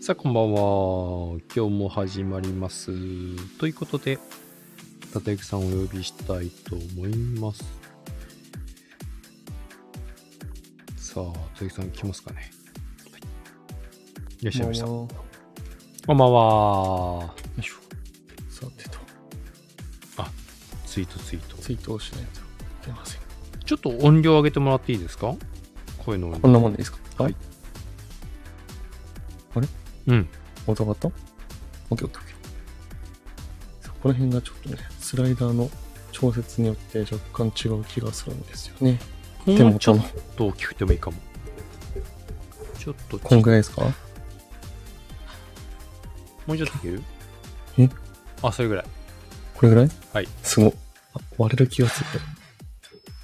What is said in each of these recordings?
さあ、こんばんは。今日も始まります。ということで、たゆきさんをお呼びしたいと思います。さあ、たゆきさん来ますかね。はい、いらっしゃいました。こんばんは。よいしょ。さてと。あ、ツイートツイート。ツイートをしないといけません。ちょっと音量上げてもらっていいですか？声の音量。こんなもんでいいですか？はい。うん。音上がった ?OKOK。この辺がちょっとね、スライダーの調節によって若干違う気がするんですよね。も手元のうちょっと大きくてもいいかも。ちょっとち、こんぐらいですか？もうちょっといける？え？あ、それぐらい。これぐらい？はい。すごい。あ割れる気がする。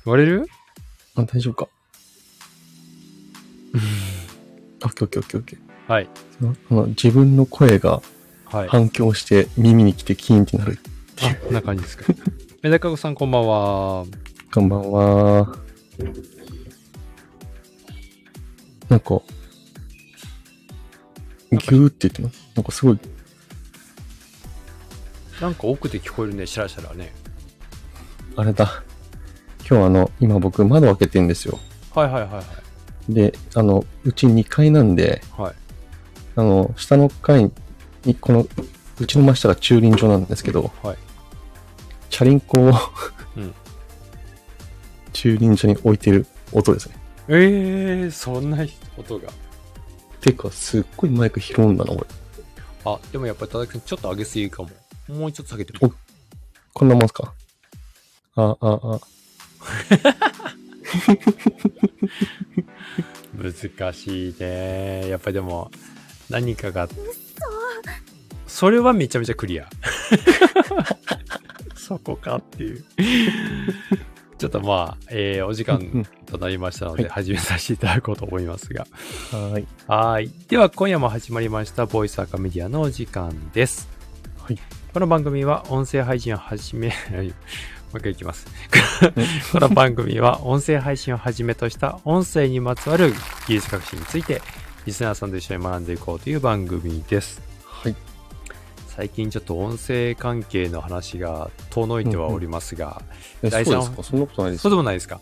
割れる？あ、大丈夫か。オッケーオッケーオッケーオッケー。はい。その自分の声がはい。反響して耳に来てキーンってなる。あ、こんな感じですか。メダカゴさんこんばんは。こんばんは。なんか、ギューって言ってます。なんかすごい、なんか奥で聞こえるね、シャラシャラね。あれだ。今日あの、今僕窓開けてんですよ。はいはいはいはい。で、あの、うち2階なんで、はい。あの、下の階に、この、うちの真下が駐輪場なんですけど、はい。チャリンコを、うん 駐輪場に置いてる音ですね。えー、そんな音が。てか、すっごいマイク拾うんだな、俺。あ、でもやっぱり田崎さんちょっと上げすぎかも。もうちょっと下げてもいいか。こんなもんすか？あ、あ、あ。難しいね。やっぱりでも、何かが。それはめちゃめちゃクリア。そこかっていう。ちょっとまあ、えーお時間となりましたので、はい始めさせていただこうと思いますが。はーい。はい。では、今夜も始まりました、ボイスアカメディアのお時間です。はい。この番組は、音声配信を始め、もう一回いきます。この番組は、音声配信をはじめとした、音声にまつわる技術革新について、リスナーさんと一緒に学んでいこうという番組です。はい。最近ちょっと音声関係の話が遠のいてはおりますが、う第三ですか？そんなことないですそうでもないですか？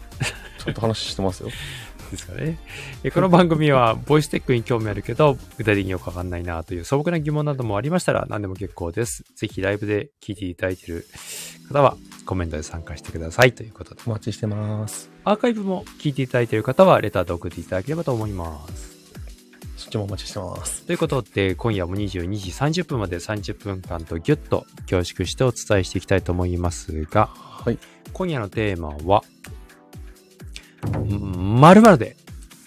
ちょっと話してますよ。ですかね。えこの番組は、ボイステックに興味あるけど、具体的によくわかんないなという素朴な疑問などもありましたら、何でも結構です。ぜひライブで聞いていただいている方は、コメントで参加してくださいということで。お待ちしてます。アーカイブも聞いていただいている方は、レターで送っていただければと思います。そっちもお待ちしてます。ということで、今夜も22時30分まで30分間とギュッと凝縮してお伝えしていきたいと思いますが、はい。今夜のテーマは、まるで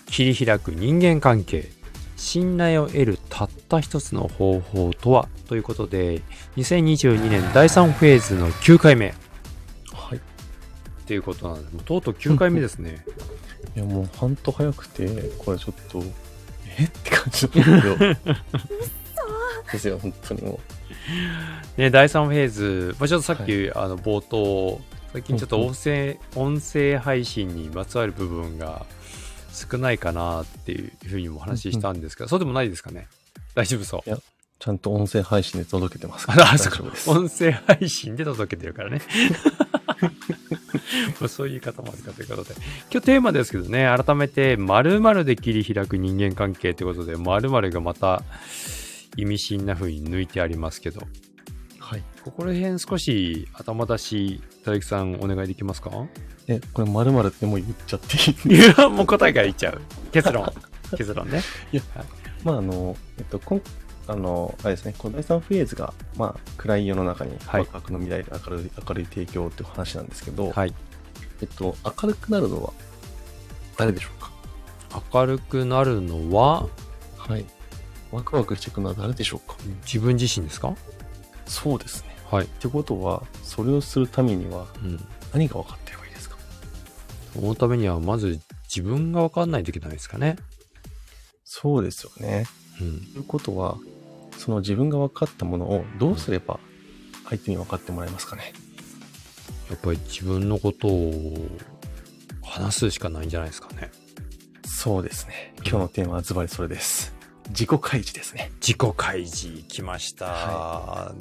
切り開く人間関係、信頼を得るたった一つの方法とは？ということで、2022年第3フェーズの9回目はい。っていうことなんです。もうとうとう9回目ですね。いや、もう、半と早くて、これちょっと、え？って感じなんですけど。ですよ、本当にもね、第3フェーズ、まあ、ちょっとさっき、あの冒頭、最近ちょっと音声、音声配信にまつわる部分が少ないかなっていうふうにも話したんですけど、そうでもないですかね？大丈夫そう？う。ちゃんと音声配信で届けてますあ、あそっか大丈夫です。音声配信で届けてるからね。まあそういう言い方もあるかということで。今日テーマですけどね、改めて、〇〇で切り開く人間関係ということで、〇〇がまた意味深な風に抜いてありますけど、はい。ここら辺少し頭出し、田崎さんお願いできますか？え、これ、まるまるってもう言っちゃっていい？いや、もう答えから言っちゃう。結論。結論ね。まあ、あの、えっと、こんあの、あれですね、この第3フェーズが、まあ、暗い世の中に、はいワクワクの未来で明るい、明るい提供っていう話なんですけど、はい。えっと、明るくなるのは、誰でしょうか？明るくなるのは、はい。ワクワクしていくのは誰でしょうか？自分自身ですか？そうですね。はい。ってことは、それをするためには、うん。何が分かってればいいですか？そのためには、まず自分が分かんないといけないですかね。そうですよね。うん。ということは、その自分が分かったものをどうすれば相手に分かってもらえますかね？やっぱり自分のことを話すしかないんじゃないですかね。そうですね。今日のテーマはズバリそれです。自己開示ですね。自己開示来ました。は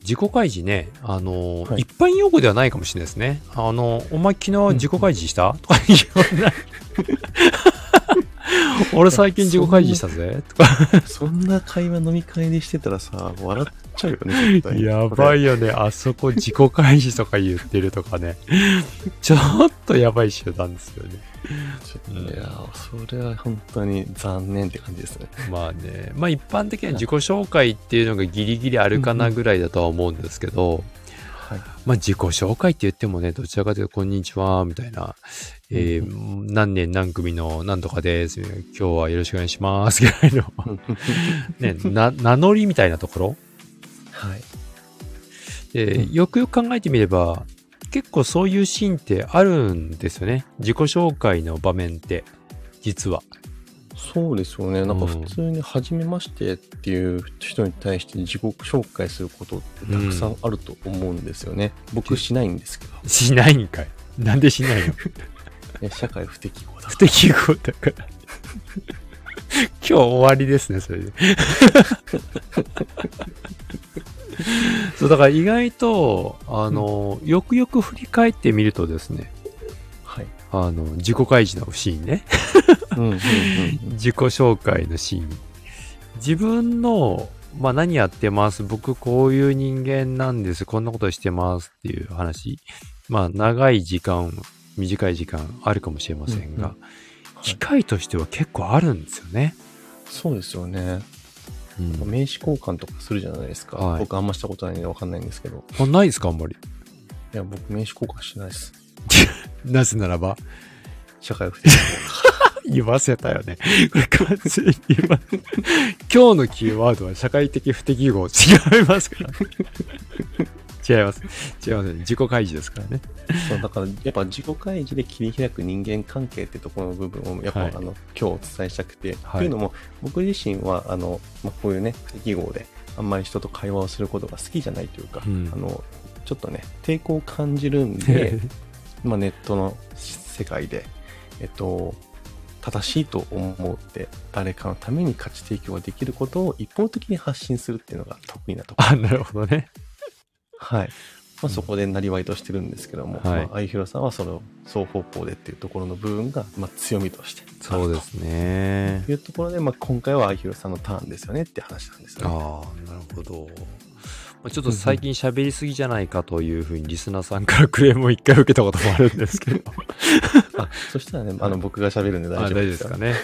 自己開示ね、あの、はい一般用語ではないかもしれないですね。あの、お前昨日自己開示した、とか言わない。俺最近自己開示したぜとか。そんな会話飲み会でしてたらさ、笑っちゃうよね、絶対。やばい。いよね。あそこ自己開示とか言ってるとかね。ちょっとやばい集団ですよね。いや、それは本当に残念って感じですね。まあね。まあ一般的には自己紹介っていうのがギリギリあるかなぐらいだとは思うんですけど、はい。まあ自己紹介って言ってもね、どちらかというと、こんにちは、みたいな、えー何年何組の何とかです、今日はよろしくお願いします、ぐらいの、ね、な、名乗りみたいなところ？はい。で、うんよくよく考えてみれば、結構そういうシーンってあるんですよね。自己紹介の場面って、実は。そうですよね。なんかうん普通に初めましてっていう人に対して自己紹介することってたくさんあると思うんですよね。僕しないんですけど。しないんかい。なんでしないの？ね社会不適合だ不適合だから。今日終わりですね、それで。そう、だから意外と、あの、よくよく振り返ってみるとですね、はい。あの、自己開示のシーンね。うんうんうんうん。自己紹介のシーン。自分の、まあ何やってます？僕こういう人間なんです。こんなことしてますっていう話。まあ長い時間、短い時間あるかもしれませんが、うんうん機会としては結構あるんですよね。そうですよね。うん名刺交換とかするじゃないですか。はい僕あんましたことないんでわかんないんですけど。あないですかあんまり？いや、僕名刺交換しないです。なぜならば、社会不適合。言わせたよね。これ完全に言わ今日のキーワードは社会的不適合。違いますから。違います。違いますね。自己開示ですからね。そうだからやっぱ自己開示で切り開く人間関係ってところの部分をやっぱ、はいあの今日お伝えしたくて、はいというのも僕自身はあの、まあ、こういうね不適合であんまり人と会話をすることが好きじゃないというか、うんあのちょっとね抵抗を感じるんで まあネットの世界でえっと正しいと思って誰かのために価値提供ができることを一方的に発信するっていうのが得意なところあ、なるほどね。はい。まあ、そこでなりわいとしてるんですけども、はいまあ、相広さんはその双方向でっていうところの部分が、まあ、強みとしてそうですねと。いうところで、まあ、今回は相広さんのターンですよねって話なんですよね。ああ、なるほど。まあちょっと最近喋りすぎじゃないかというふうにリスナーさんからクレームを一回受けたこともあるんですけど。あそしたらね、あの僕が喋るんで大あ丈夫ですよ。かね。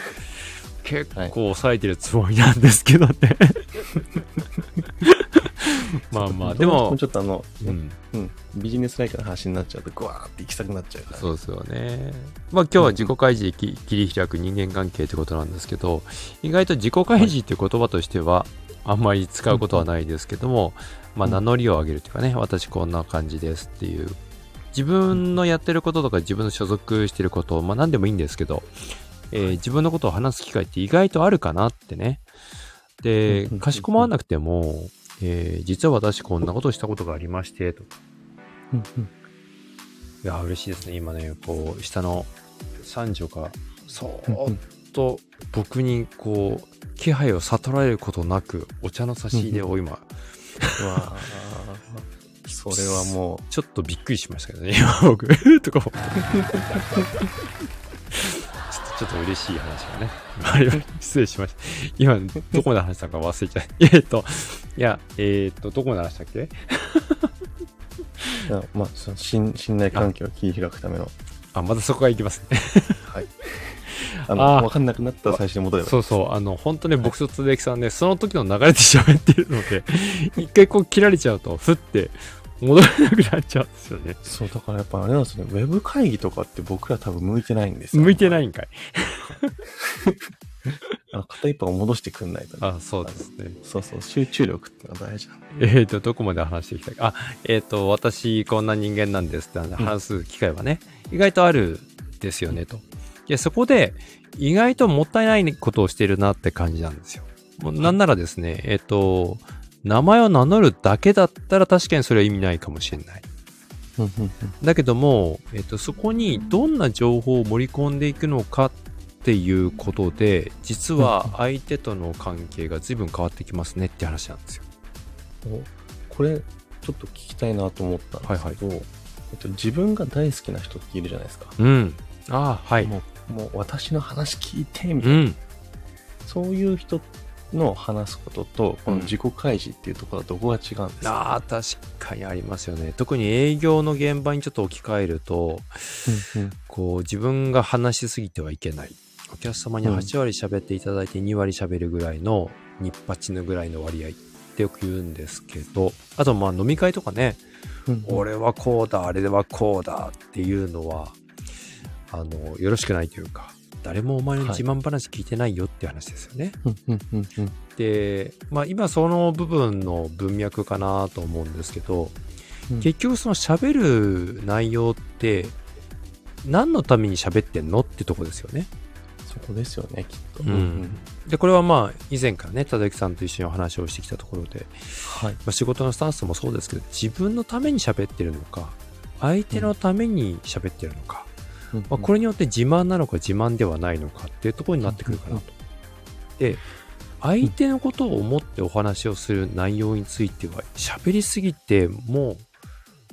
結構抑えてるつもりなんですけどね。まあまあ、でもち、ょっとあの、ねうん、うん、ビジネスライクな話になっちゃうと、グワーって行きたくなっちゃうから。そうですよね。まあ今日は自己開示でき切り開く人間関係ってことなんですけど、意外と自己開示っていう言葉としては、あんまり使うことはないですけども、まあ名乗りを上げるというかね、私こんな感じですっていう、自分のやってることとか自分の所属してること、まあ何でもいいんですけど、えー自分のことを話す機会って意外とあるかなってね。でうん、かしこまらなくても、えー実は私こんなことをしたことがありまして、と。かうんうん。いや、嬉しいですね。今ね、こう、下の三女が、そーっと僕に、こう、気配を悟られることなく、お茶の差し入れを今、う わー。それはも ちょっとびっくりしましたけどね、今僕、とか思って。ちょっと、嬉しい話がね、失礼しました。今、どこまで話したのか忘れちゃう。えっと、いや、えーっと、どこまで話したっけ？まあ、その信信頼関係を切り開くための、あ、またそこがいきますね。はい。あの、わかんなくなったら最初に戻ればそうそう、あの、本当ね、僕とつできさんね、その時の流れで喋ってるので、一回こう切られちゃうと、ふって戻れなくなっちゃうんですよね。そう、だからやっぱあれなんですよね、ウェブ会議とかって僕ら多分向いてないんですよ。。向いてないいんかい。あの片一方を戻してくんないとね。あ、そうですね。そうそう、集中力ってのが大事なんえっ、ー、と、どこまで話していきたいか。あ、えっ、と、私、こんな人間なんですって話す機会はね、意外とあるですよね、と。いや、そこで、意外ともったいないことをしてるなって感じなんですよ。もうなんならですね、えっ、と、名前を名乗るだけだったら確かにそれは意味ないかもしれない。だけども、えっと、そこにどんな情報を盛り込んでいくのかっっていうことで実は相手との関係が随分変わってきますねって話なんですよ。おこれちょっと聞きたいなと思ったんですけど、えっと、自分が大好きな人っているじゃないですか。うん。ああ、はい。もうもう私の話聞いてみたいうな、ん。そういう人の話すこととこの自己開示っていうところはどこが違うんですか、ああ、確かにありますよね。特に営業の現場にちょっと置き換えると、うんうん。こう自分が話しすぎてはいけない。お客様にうん。8割喋っていただいて2割喋るぐらいの、ニッパチのぐらいの割合ってよく言うんですけど、あとまあ飲み会とかね、うんうん。俺はこうだ、あれはこうだっていうのは、あの、よろしくないというか、誰もお前の自慢話聞いてないよって話ですよね。で、まあ今その部分の文脈かなと思うんですけど、うん。結局その喋る内容って、何のために喋ってんのってとこですよね。そこですよねきっと、うん。で、これはまあ以前からね、忠之さんと一緒にお話をしてきたところで、はい。まあ、仕事のスタンスもそうですけど、自分のために喋ってるのか、相手のために喋ってるのか、まあ、これれによって自慢なのか自慢ではないのかっていうところになってくるかなと。で、相手のことを思ってお話をする内容については、喋りすぎても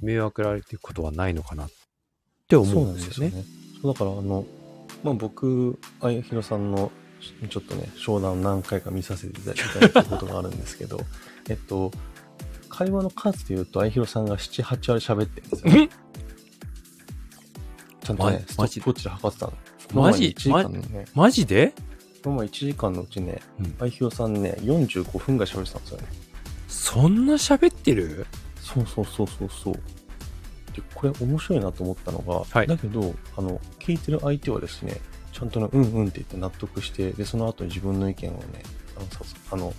う迷惑られていくことはないのかなって思そうんんですすよね。そうだからあの、まあ、僕あやひろさんのちょっとね商談を何回か見させていただいたことがあるんですけど えっと会話の数で言うとあやひろさんが78割喋ってるんですよ、ね、ちゃんとねストまマジップウォッチで測ってたの。マジ？1時間のね。マジで？この前1時間のうちねうん。さんね45分ぐらい喋ってたんですよね。そんな喋ってる？そうそうそうそうそう。で、これ面白いなと思ったのが、はい。だけど、あの、聞いてる相手はですね、ちゃんとね、うんうんって言って納得して、で、その後に自分の意見をね、あの、さあの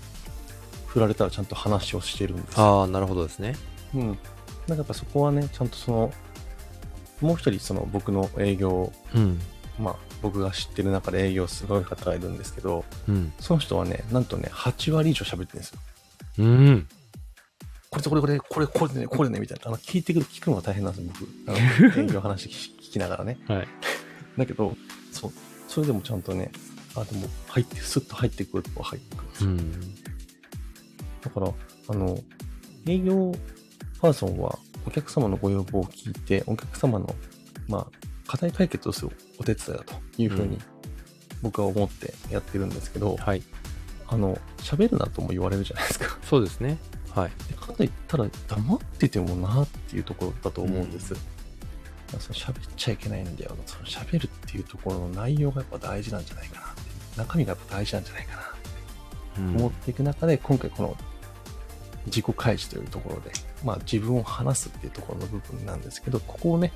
振られたらちゃんと話をしてるんですよ。ああ、なるほどですね。うん。なんかやっぱそこはね、ちゃんとその、もう一人その僕の営業、うん。まあ僕が知ってる中で営業すごい方がいるんですけど、うん。その人はね、なんとね、8割以上喋ってるんですよ。うん。これとこれこれ、これ、これね、これね、みたいな。あの、聞いてくる、聞くのが大変なんですよ、僕。あの、営業話聞き聞きながらね。はい。だけど、そう、それでもちゃんとね、あ、でも、入って、スッと入ってくるとこ入ってくるんですよ。うん。だから、あの、営業パーソンは、お客様のご要望を聞いて、お客様の、まあ、課題解決をするお手伝いだというふうに、うん僕は思ってやってるんですけど、はい。あの、喋るなとも言われるじゃないですか。そうですね。はい。でかといったら黙っててもなっていうところだと思うんです。その喋っちゃいけないんだよ。その喋るっていうところの内容がやっぱ大事なんじゃないかなって。中身がやっぱ大事なんじゃないかなってうん思っていく中で、今回この自己開示というところで、まあ自分を話すっていうところの部分なんですけど、ここをね、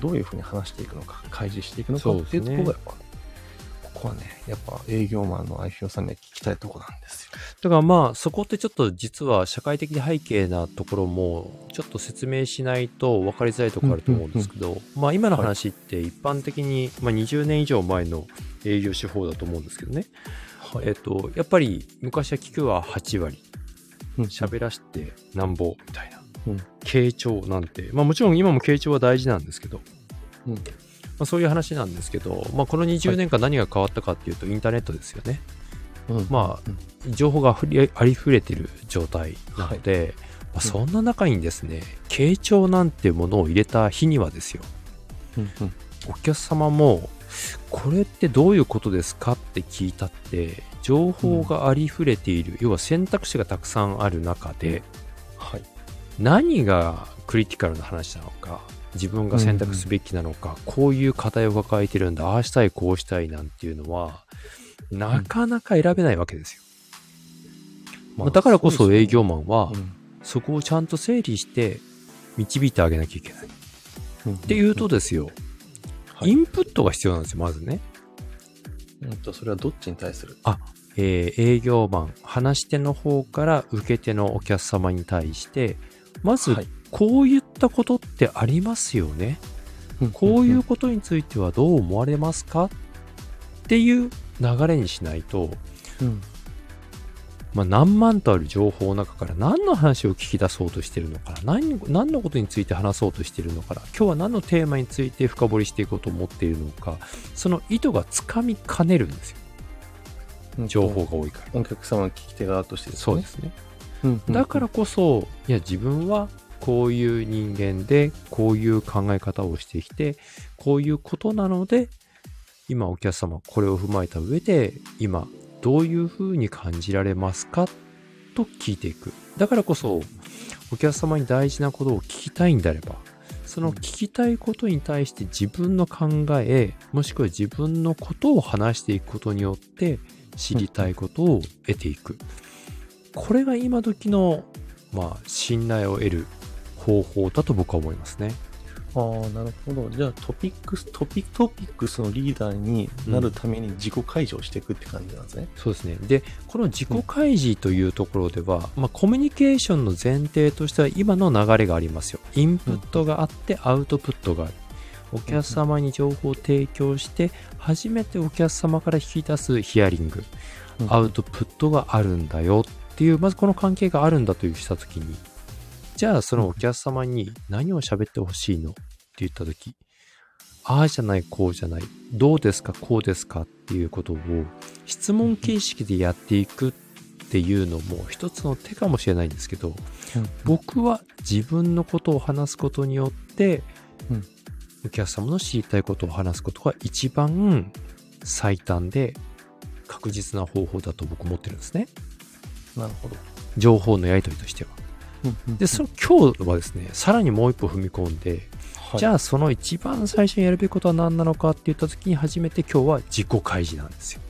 どういうふうに話していくのか、開示していくのかっていうところがやっぱ、ここはね、やっぱ営業マンの愛ひろさんには聞きたいところなんですよ。だからまあそこってちょっと実は社会的背景なところもちょっと説明しないと分かりづらいところあると思うんですけど、まあ今の話って一般的に、まあ、20年以上前の営業手法だと思うんですけどね、はえっとやっぱり昔は聞くは8割。うん喋らしてなんぼみたいな、うん。傾聴なんて。まあもちろん今も傾聴は大事なんですけど、うん。まあ、そういう話なんですけど、まあ、この20年間何が変わったかっていうとインターネットですよね。うん。まあうん。情報があふれありふれてる状態なので、まあ、そんな中にですね、傾聴なんてものを入れた日にはですよ、うんうん。お客様も、これってどういうことですかって聞いたって、情報がありふれている、要は選択肢がたくさんある中で、はい。何がクリティカルな話なのか、自分が選択すべきなのか、こういう課題を抱えてるんだ、ああしたい、こうしたいなんていうのは、なかなか選べないわけですよ。まあだからこそ営業マンは、そこをちゃんと整理して導いてあげなきゃいけない。うんっていうとですよ、はい。インプットが必要なんですよ、まずね。うんと、それはどっちに対する？えー営業マン、話し手の方から受け手のお客様に対して、まずはい、こういったことってありますよね。こういうことについてはどう思われますか？っていう流れにしないと、うん。まあ、何万とある情報の中から何の話を聞き出そうとしてるのかな何何のことについて話そうとしてるのかな今日は何のテーマについて深掘りしていこうと思っているのかその意図がつかみかねるんですよ情報が多いから。お客様の聞き手側としてね。そうですね。うんうん。だからこそいや自分はこういう人間でこういう考え方をしてきてこういうことなので今お客様これを踏まえた上で今どういうふうに感じられますか？と聞いていく。だからこそお客様に大事なことを聞きたいんであればその聞きたいことに対して自分の考えもしくは自分のことを話していくことによって知りたいことを得ていくこれが今時のまあ信頼を得る方法だと僕は思いますねああ、なるほど。じゃあトピックス、トピトピックスのリーダーになるために自己開示をしていくって感じなんですね。そうですね。で、この自己開示というところでは、まあ、コミュニケーションの前提としては今の流れがありますよ。インプットがあってアウトプットがある。お客様に情報を提供して、初めてお客様から引き出すヒアリング、アウトプットがあるんだよっていう、まずこの関係があるんだというしたときに、じゃあそのお客様に何を喋ってほしいのって言ったとき、ああじゃない、こうじゃない、どうですか、こうですかっていうことを質問形式でやっていくっていうのも一つの手かもしれないんですけど、僕は自分のことを話すことによって、うんお客様の知りたいことを話すことが一番最短で確実な方法だと僕思ってるんですね。なるほど。情報のやり取りとしては。で、その今日はですね、さらにもう一歩踏み込んで、はい、じゃあその一番最初にやるべきことは何なのかって言った時に初めて今日は自己開示なんですよ。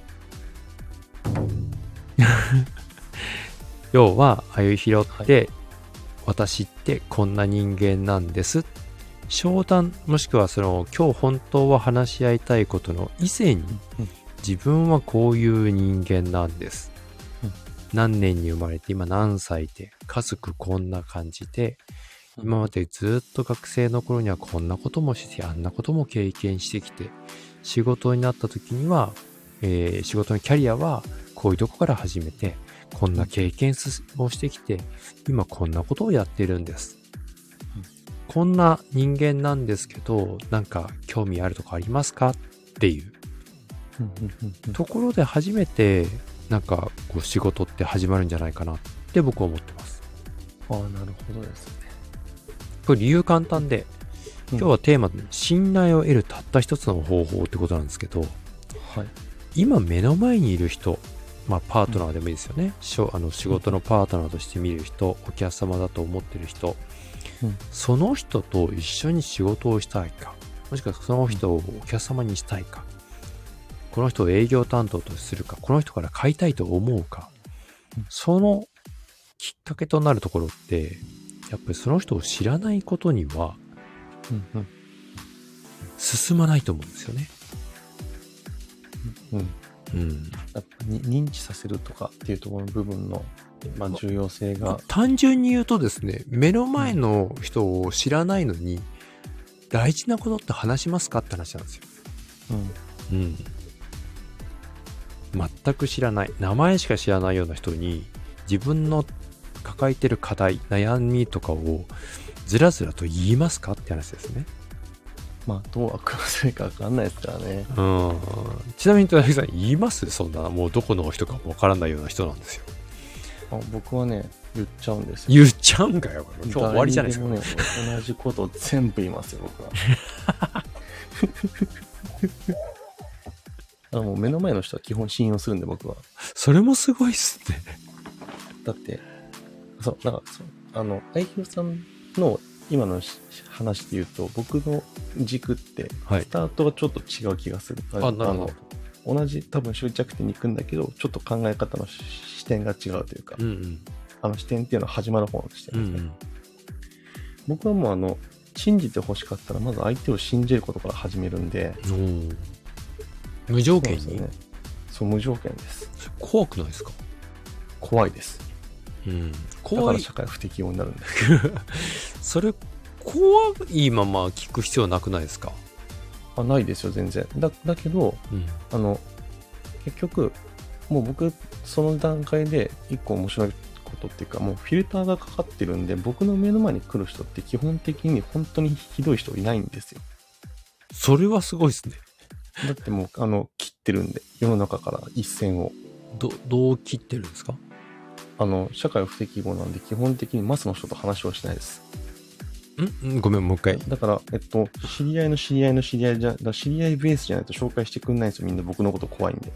要は、あゆひろって、私ってこんな人間なんです。商談、もしくはその今日本当は話し合いたいことの以前にうん。自分はこういう人間なんです。うん。何年に生まれて今何歳で家族こんな感じで今までずっと学生の頃にはこんなこともしてあんなことも経験してきて仕事になった時には、えー仕事のキャリアはこういうとこから始めてこんな経験すをしてきて今こんなことをやってるんです、うんこんな人間なんですけどなんか興味あるとこありますか？っていう。うんうんうんうん。ところで初めてなんかこう仕事って始まるんじゃないかなって僕は思ってます。ああ、なるほどですね。これ理由簡単で今日はテーマで信頼を得るたった一つの方法ってことなんですけどはい。今目の前にいる人まあパートナーでもいいですよね、しょあの仕事のパートナーとして見る人お客様だと思ってる人うん。その人と一緒に仕事をしたいか？もしくはその人をお客様にしたいか？この人を営業担当とするか？この人から買いたいと思うか？うんそのきっかけとなるところってやっぱりその人を知らないことにはうんうん。進まないと思うんですよね。うん。うん、やっぱに認知させるとかっていうところの部分の、まあ、重要性が、単純に言うとですね目の前の人を知らないのに、大事なことって話しますかって話なんですよ。うん。うん。全く知らない名前しか知らないような人に自分の抱えてる課題悩みとかをずらずらと言いますかって話ですね。まあ、どう悪用するかわかんないですからね。うん。ちなみに戸崎さん言います？そんなもうどこの人かもわからないような人なんですよ。あ僕はね、言っちゃうんですよ。言っちゃうんかよ。今日終わりじゃないですか。ね、同じことを全部言いますよ、僕は。あのもう目の前の人は基本信用するんで、僕は。それもすごいっすね。だって、そう、なんか、そう、あの、愛弘さんの今のし話で言うと、僕の軸って、はいス。タートがちょっと違う気がする。あ、なるほど。の同じ多分終着点に行くんだけど、ちょっと考え方のし視点が違うというか、うんうん。あの視点っていうのは始まる方の視うん点ですね。うん。僕はもうあの、信じて欲しかったら、まず相手を信じることから始めるんで、無条件に、そうですよね。そう、無条件です。怖くないですか？怖いです。うん。だか怖い。ら社会不適応になるんで。それ、怖いまま聞く必要なくないですか？あないですよ、全然。だだけど、うん。あの、結局、もう僕、その段階で一個面白いことっていうか、もうフィルターがかかってるんで、僕の目の前に来る人って基本的に本当にひどい人いないんですよ。それはすごいですね。だってもう、あの、切ってるんで、世の中から一線を。ど、どう切ってるんですか？あの、社会不適合なんで、基本的にマスの人と話をしないです。んんごめん、もう一回。だから、えっと、知り合いの知り合いの知り合いじゃ、だ知り合いベースじゃないと紹介してくんないんですよ。みんな僕のこと怖いんで。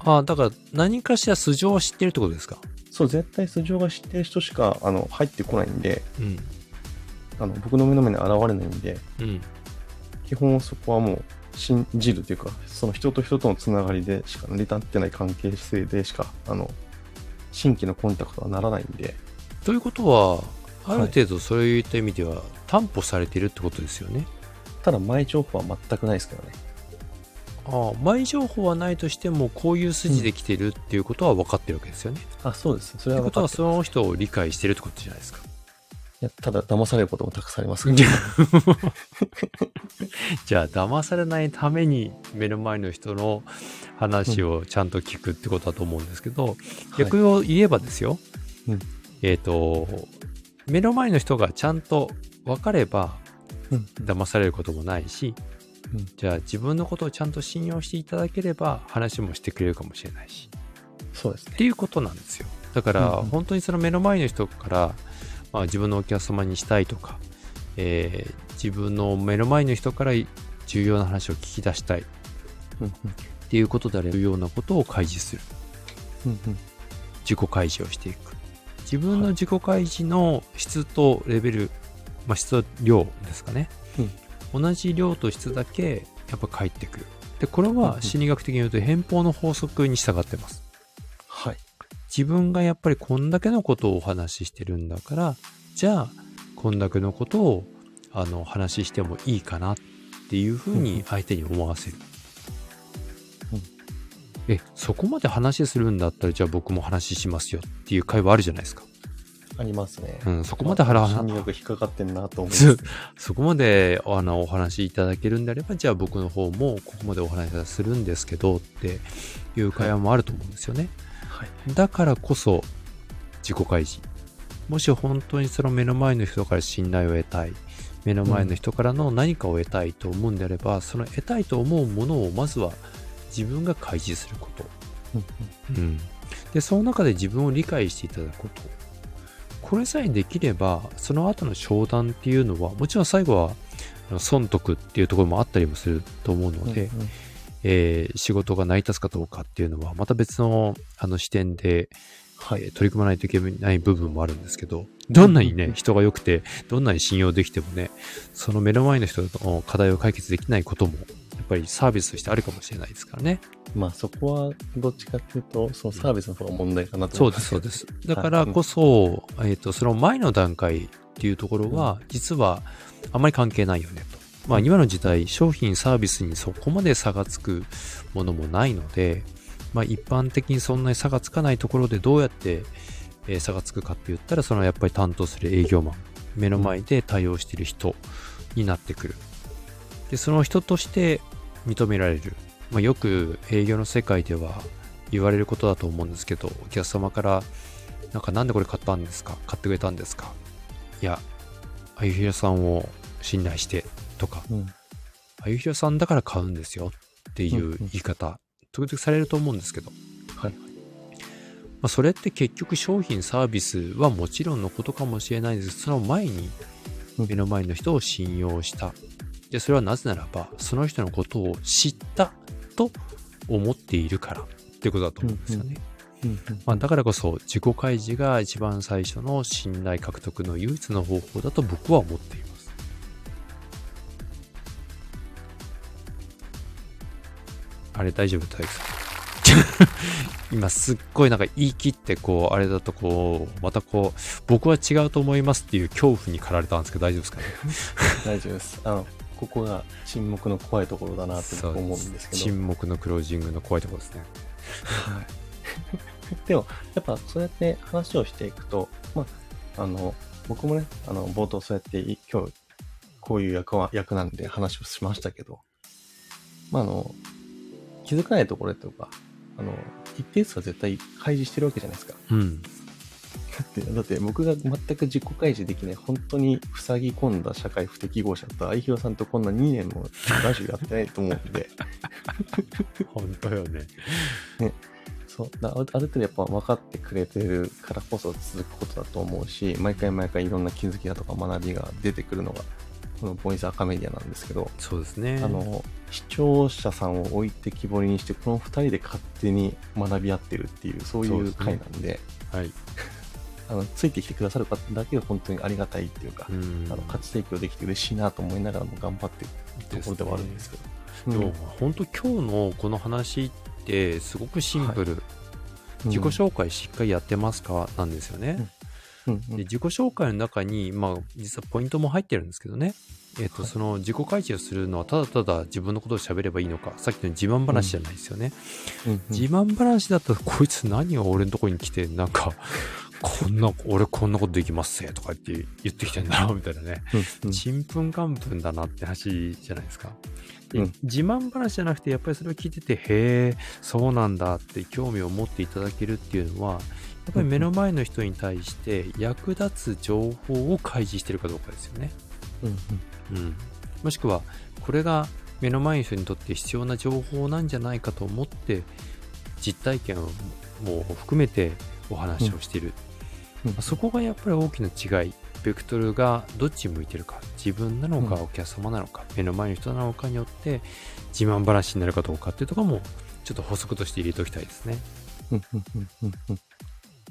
ああ、だから何かしら素性を知ってるってことですか？そう、絶対素性が知ってる人しか、あの、入ってこないんで、うん。あの、僕の目の前に現れないんで、うん。基本そこはもう、信じるというか、その人と人とのつながりでしか成り立ってない関係性でしか、あの、新規のコンタクトはならないんで、ということは、ある程度そういった意味では担保されているってことですよね。ただ前情報は全くないですけどね。ああ、前情報はないとしても、こういう筋で来てるっていうことは分かってるわけですよね。あ、そうです。それということは、は分かってるその人を理解してるってことじゃないですか。いやただ騙されることもたくさんありますからじゃじゃあ、騙されないために目の前の人の話をちゃんと聞くってことだと思うんですけど、逆を言えばですよ、うんえっ、と、目の前の人がちゃんと分かればうん騙されることもないし、うんじゃあ自分のことをちゃんと信用していただければ話もしてくれるかもしれないし、そうですねっ。ていうことなんですよ。だから、本当にその目の前の人から、まあ、自分のお客様にしたいとか、えー自分の目の前の人から重要な話を聞き出したいっうんていうことであれば重要なことを開示する。うん自己開示をしていく。自分の自己開示の質とレベル、まあ、質と量ですかね。同じ量と質だけやっぱ返ってくる。で、これうんうんは心理学的に言うと偏方の法則に従ってます。はい。自分がやっぱりこんだけのことをお話ししてるんだから、じゃあ、こんだけのことを、あの、話してもいいかなっていうふうに相手に思わせる。うんえ、そこまで話するんだったら、じゃあ僕も話しますよっていう会話あるじゃないですか。ありますね。うん、そこまで腹、心理学引っかかってんなと思いますそう。そこまであのお話しいただけるんであれば、じゃあ僕の方もここまでお話しするんですけどっていう会話もあると思うんですよね。はい。だからこそ自己開示。もし本当にその目の前の人から信頼を得たい、目の前の人からの何かを得たいと思うんであれば、その得たいと思うものをまずは自分が開示すること。うんうん。で、その中で自分を理解していただくこと。これさえできれば、その後の商談っていうのは、もちろん最後は損得っていうところもあったりもすると思うので、うんうんえー仕事が成り立つかどうかっていうのは、また別のあの視点で、はい。えー取り組まないといけない部分もあるんですけど、どんなにね、人が良くて、どんなに信用できてもね、その目の前の人の課題を解決できないことも、やっぱりサービスとしてあるかもしれないですからね。まあそこはどっちかっていうと、そのサービスの方が問題かなとそうです、思います。そうです。だからこそ、えっ、と、その前の段階っていうところは、実はあまり関係ないよねと。まあ今の時代、商品サービスにそこまで差がつくものもないので、まあ一般的にそんなに差がつかないところでどうやって、えー差がつくかって言ったら、そのやっぱり担当する営業マン、目の前で対応している人になってくる。で、その人として認められる。まあよく営業の世界では言われることだと思うんですけど、お客様から、なんかなんでこれ買ったんですか？買ってくれたんですか？いや、あゆひろさんを信頼してとか、うん。あゆひろさんだから買うんですよっていううんうん言い方、時々されると思うんですけど、はい。まあ、それって結局商品サービスはもちろんのことかもしれないですその前にうん目の前の人を信用した。で、それはなぜならば、その人のことを知ったと思っているからっていうことだと思うんですよね。うんうんまあ、だからこそ自己開示が一番最初の信頼獲得の唯一の方法だと僕は思っています。あれ大丈夫大丈夫 今すっごいなんか言い切ってこうあれだとこうまたこう僕は違うと思いますっていう恐怖に駆られたんですけど大丈夫ですかね？大丈夫です。あの、ここが沈黙の怖いところだなって僕思うんですけど。沈黙のクロージングの怖いところですね。はい。でも、やっぱそうやって話をしていくと、まあ、あの、僕もね、あの、冒頭そうやってい今日、こういう役は、役なんで話をしましたけど、まあ、あの、気づかないところとか、あの、一定数は絶対開示してるわけじゃないですか。うん。だって、だって僕が全く自己開示できない、本当に塞ぎ込んだ社会不適合者と、愛弘さんとこんな2年もラジオやってないと思うんで、本当よね。そう、だある程度やっぱ分かってくれてるからこそ続くことだと思うし、毎回毎回いろんな気づきだとか学びが出てくるのが、このボイスアカメディアなんですけど、そうですね。あの、視聴者さんを置いてきぼりにして、この2人で勝手に学び合ってるっていう、そういう回なんで、はい。あの、ついてきてくださる方だけが本当にありがたいっていうか、うん。あの、価値提供できて嬉しいなと思いながらも頑張ってるところではあるんですけど。でも、本当今日のこの話ってすごくシンプル。うん。自己紹介しっかりやってますか？なんですよね。うん。うんで自己紹介の中に、まあ、実はポイントも入ってるんですけどね。えっ、と、はい。その自己開示をするのはただただ自分のことを喋ればいいのか、さっきの自慢話じゃないですよね。うん。うん自慢話だったら、こいつ何を俺のとこに来て、なんか、こんな、俺こんなことできますせとかって言ってきてんだろうみたいなね。ちんぷんかんぷんだなって話じゃないですか。でうん自慢話じゃなくて、やっぱりそれを聞いてて、へえ、そうなんだって興味を持っていただけるっていうのは、やっぱり目の前の人に対して役立つ情報を開示してるかどうかですよね。うんうんうん。もしくは、これが目の前の人にとって必要な情報なんじゃないかと思って、実体験をも含めてお話をしている。うんそこがやっぱり大きな違い。ベクトルがどっち向いてるか。自分なのか、うんお客様なのか、目の前の人なのかによって、自慢話になるかどうかっていうところも、ちょっと補足として入れておきたいですね。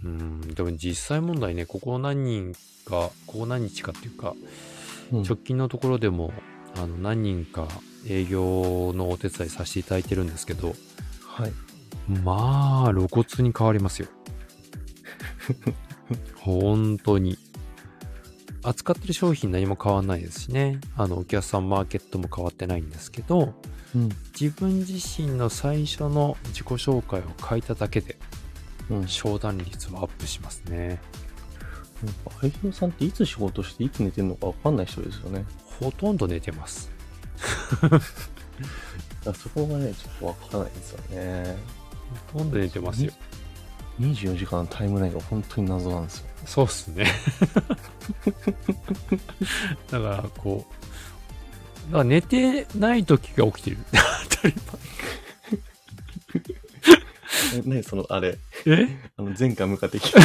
うん。でも実際問題ね、ここ何人か、ここ何日かっていうか、うん直近のところでも、あの、何人か営業のお手伝いさせていただいてるんですけど、はい。まあ、露骨に変わりますよ。本当に。扱ってる商品何も変わんないですしね。あの、お客さんマーケットも変わってないんですけど、うん自分自身の最初の自己紹介を書いただけで、うん。商談率はアップしますね。なんか、愛弘さんっていつ仕事していつ寝てるのかわかんない人ですよね。ほとんど寝てます。そこがね、ちょっとわからないんですよね。ほとんど寝てますよ。24時間のタイムラインが本当に謎なんですよ。そうっすね。だから、こう、だから寝てない時が起きてる。当たりえ何その、あれ、前。え？あの、前回向かってきそう。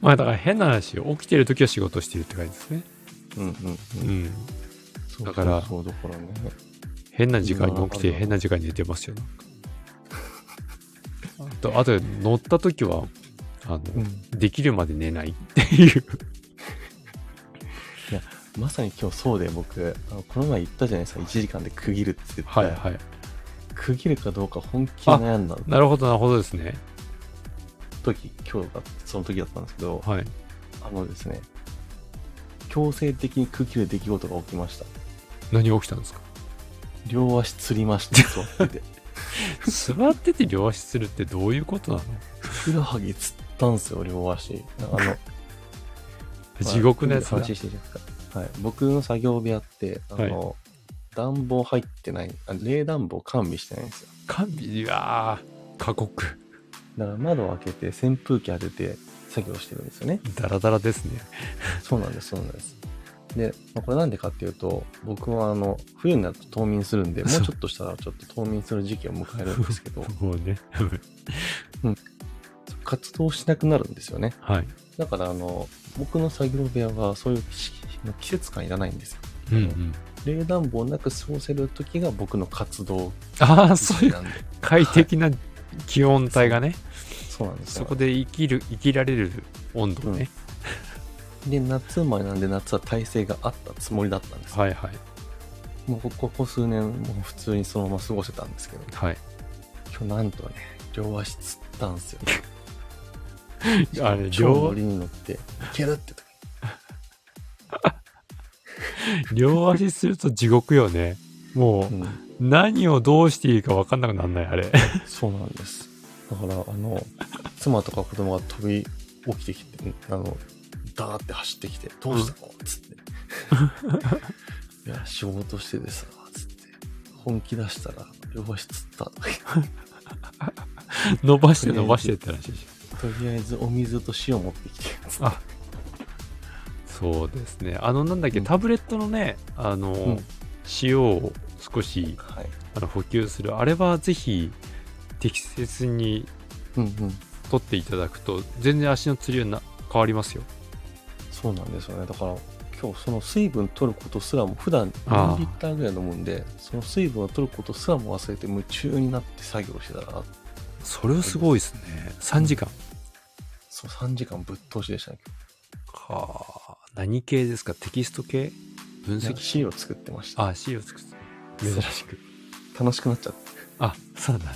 まあだから変な話よ。起きてる時は仕事してるって感じですね。うんうんううん。うだからそう、だからね。変な時間に起きて変な時間に寝てますよ。なんかあと、あと乗った時は、あの、うん。できるまで寝ない っていう。まさに今日そうで僕、あのこの前言ったじゃないですか、1時間で区切るって言って、はいはい。区切るかどうか本気で悩んだなるほどなるほどですね。時、今日がその時だったんですけど、はい。あのですね、強制的に区切る出来事が起きました。何が起きたんですか？両足つりました、座ってて。座ってて両足するってどういうことなの？ふくらはぎつったんですよ、両足。あの、地獄のやつだ。話していいですか。はい。僕の作業部屋って、あの、暖房入ってない、あ冷暖房完備してないんですよ。完備、いやー、過酷。だから窓を開けて扇風機当てて作業してるんですよね。ダラダラですね。そうなんです、そうなんです。で、まあこれなんでかっていうと、僕はあの、冬になると冬眠するんで、もうちょっとしたらちょっと冬眠する時期を迎えるんですけど、もうね。活動しなくなるんですよね。はい。だからあの、僕の作業部屋はそういうし季節感いらないんですよ。うんうん。冷暖房なく過ごせる時が僕の活動ああ、そういう。快適な気温帯がね、そうなんですよ。そこで生きる、生きられる温度ね。で、夏生まれなんで夏は耐性があったつもりだったんですよ。はいはい。もうこここ数年、もう普通にそのまま過ごせたんですけど、はい。今日なんとね、両足つったんですよ。あれ、超乗両、りに乗って、いけるって時 両足すると地獄よね。もに、うん、う、何をどうしていいか分かんなくなんない、あれ。そうなんです。だから、あの、妻とか子供が飛び起きてきて、あの、ダーって走ってきて、どうしたの？つって。いや、仕事しててさ、つって。本気出したら、よしつった。伸ばして伸ばしてって話でしとりあえずお水と塩持ってきて。あょ。そうですね。あの、なんだっけ、うんタブレットのね、あの、ん塩を少しはい。あの補給する、あれはぜひ適切にうんうん。取っていただくと、全然足のつりはな変わりますよ。そうなんですよね。だから、今日その水分取ることすらも、普段ああ2リッターぐらい飲むんで、その水分を取ることすらも忘れて夢中になって作業してたら、それはすごいですね。3時間。そう3時間ぶっ通しでしたね、はあ。何系ですか？テキスト系？分。析資料作ってました。あ、資料作ってた珍しく。楽しくなっちゃって。あ、そうなんだ。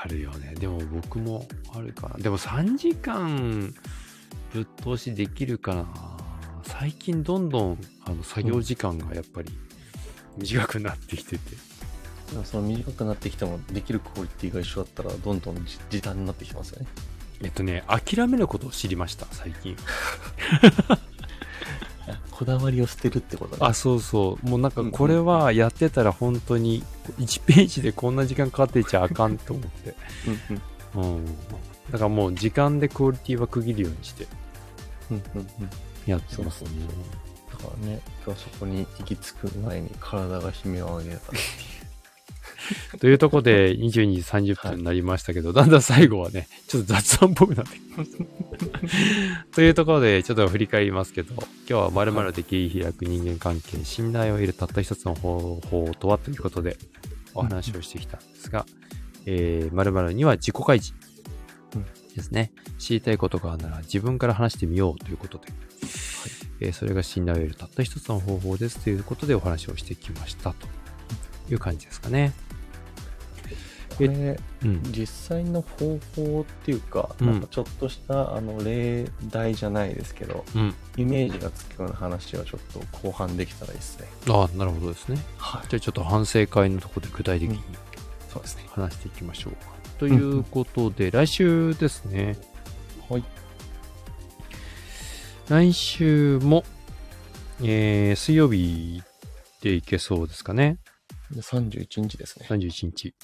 あるよね。でも僕もあるかな。でも3時間ぶっ通しできるかな。最近どんどんあの作業時間がやっぱり短くなってきてて。でもその短くなってきても、できるクオリティが一緒だったら、どんどん時時短になってきてますよね。えっとね、諦めることを知りました、最近。こだわりを捨てるってことね。あ、そうそう。もうなんかこれはやってたら本当に1ページでこんな時間かかってちゃあかんと思って。うんうん。うん。だからもう時間でクオリティは区切るようにしてうんうんうん。やってますね。だからね、今日そこに行き着く前に体が悲鳴を上げた。というところで22時30分になりましたけど、だんだん最後はね、ちょっと雑談っぽくなってきました。というところで、ちょっと振り返りますけど、今日は〇〇で切り開く人間関係、信頼を得るたった一つの方法とはということでお話をしてきたんですが、えー、〇〇には自己開示うんですね。知りたいことがあるなら自分から話してみようということで、えーそれが信頼を得るたった一つの方法ですということでお話をしてきましたという感じですかね。これ、うん。実際の方法っていうか、うんなんかちょっとしたあの例題じゃないですけど、うん。イメージがつくような話はちょっと後半できたらいいですね。ああ、なるほどですね。はい。じゃあちょっと反省会のところで具体的にそうですね。話していきましょうか。ということで、来週ですね。はい。来週も、えー、水曜日でいけそうですかね。で31日ですね。31日。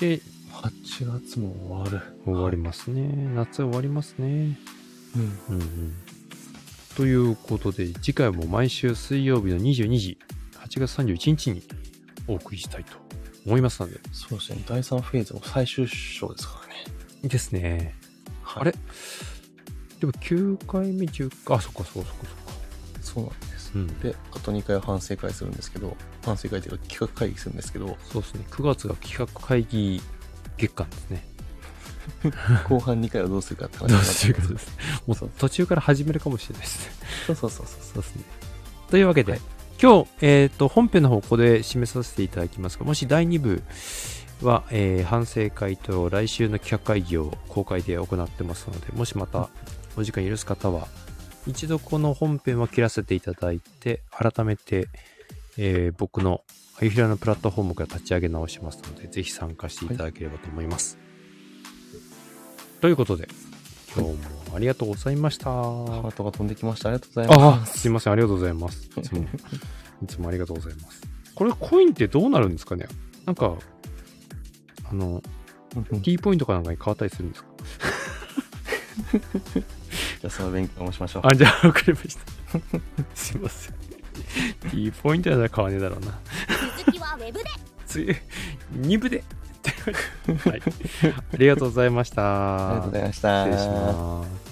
で、8月も終わる。終わりますね。夏終わりますね。うん。うんうん。ということで、次回も毎週水曜日の22時、8月31日にお送りしたいと思いますので。そうですね。第3フェーズの最終章ですからね。ですね。はいあれ？でも9回目、10回、あ、そっかそっかそっかそっか。そうなんです。うん。で、あと2回は反省会するんですけど、反省会というか企画会議するんですけど、そうですね。9月が企画会議月間ですね。後半2回はどうするかって話になってするかです。もそうう途中から始めるかもしれないですね。そうそうそうそう。そうですね。というわけで、はい今日、えっ、と、本編の方、ここで締めさせていただきますが、もし第2部は、えー反省会と来週の企画会議を公開で行ってますので、もしまたお時間許す方は、一度この本編は切らせていただいて、改めて、えー僕のアイフィラのプラットフォームから立ち上げ直しますので、ぜひ参加していただければと思います。ということで、今日もありがとうございました。ハートが飛んできました。ありがとうございああ、ます。すいません、ありがとうございます。いつも、いつもありがとうございます。これ、コインってどうなるんですかね？なんか、あの、T ポイントかなんかに変わったりするんですか？ゃあその勉強もしましょう。あ、じゃあ、わかりました。すいません。T ポイントなら買わねえだろうな。続きはウェブでつい、2部で。はい。ありがとうございました。ありがとうございました。失礼します。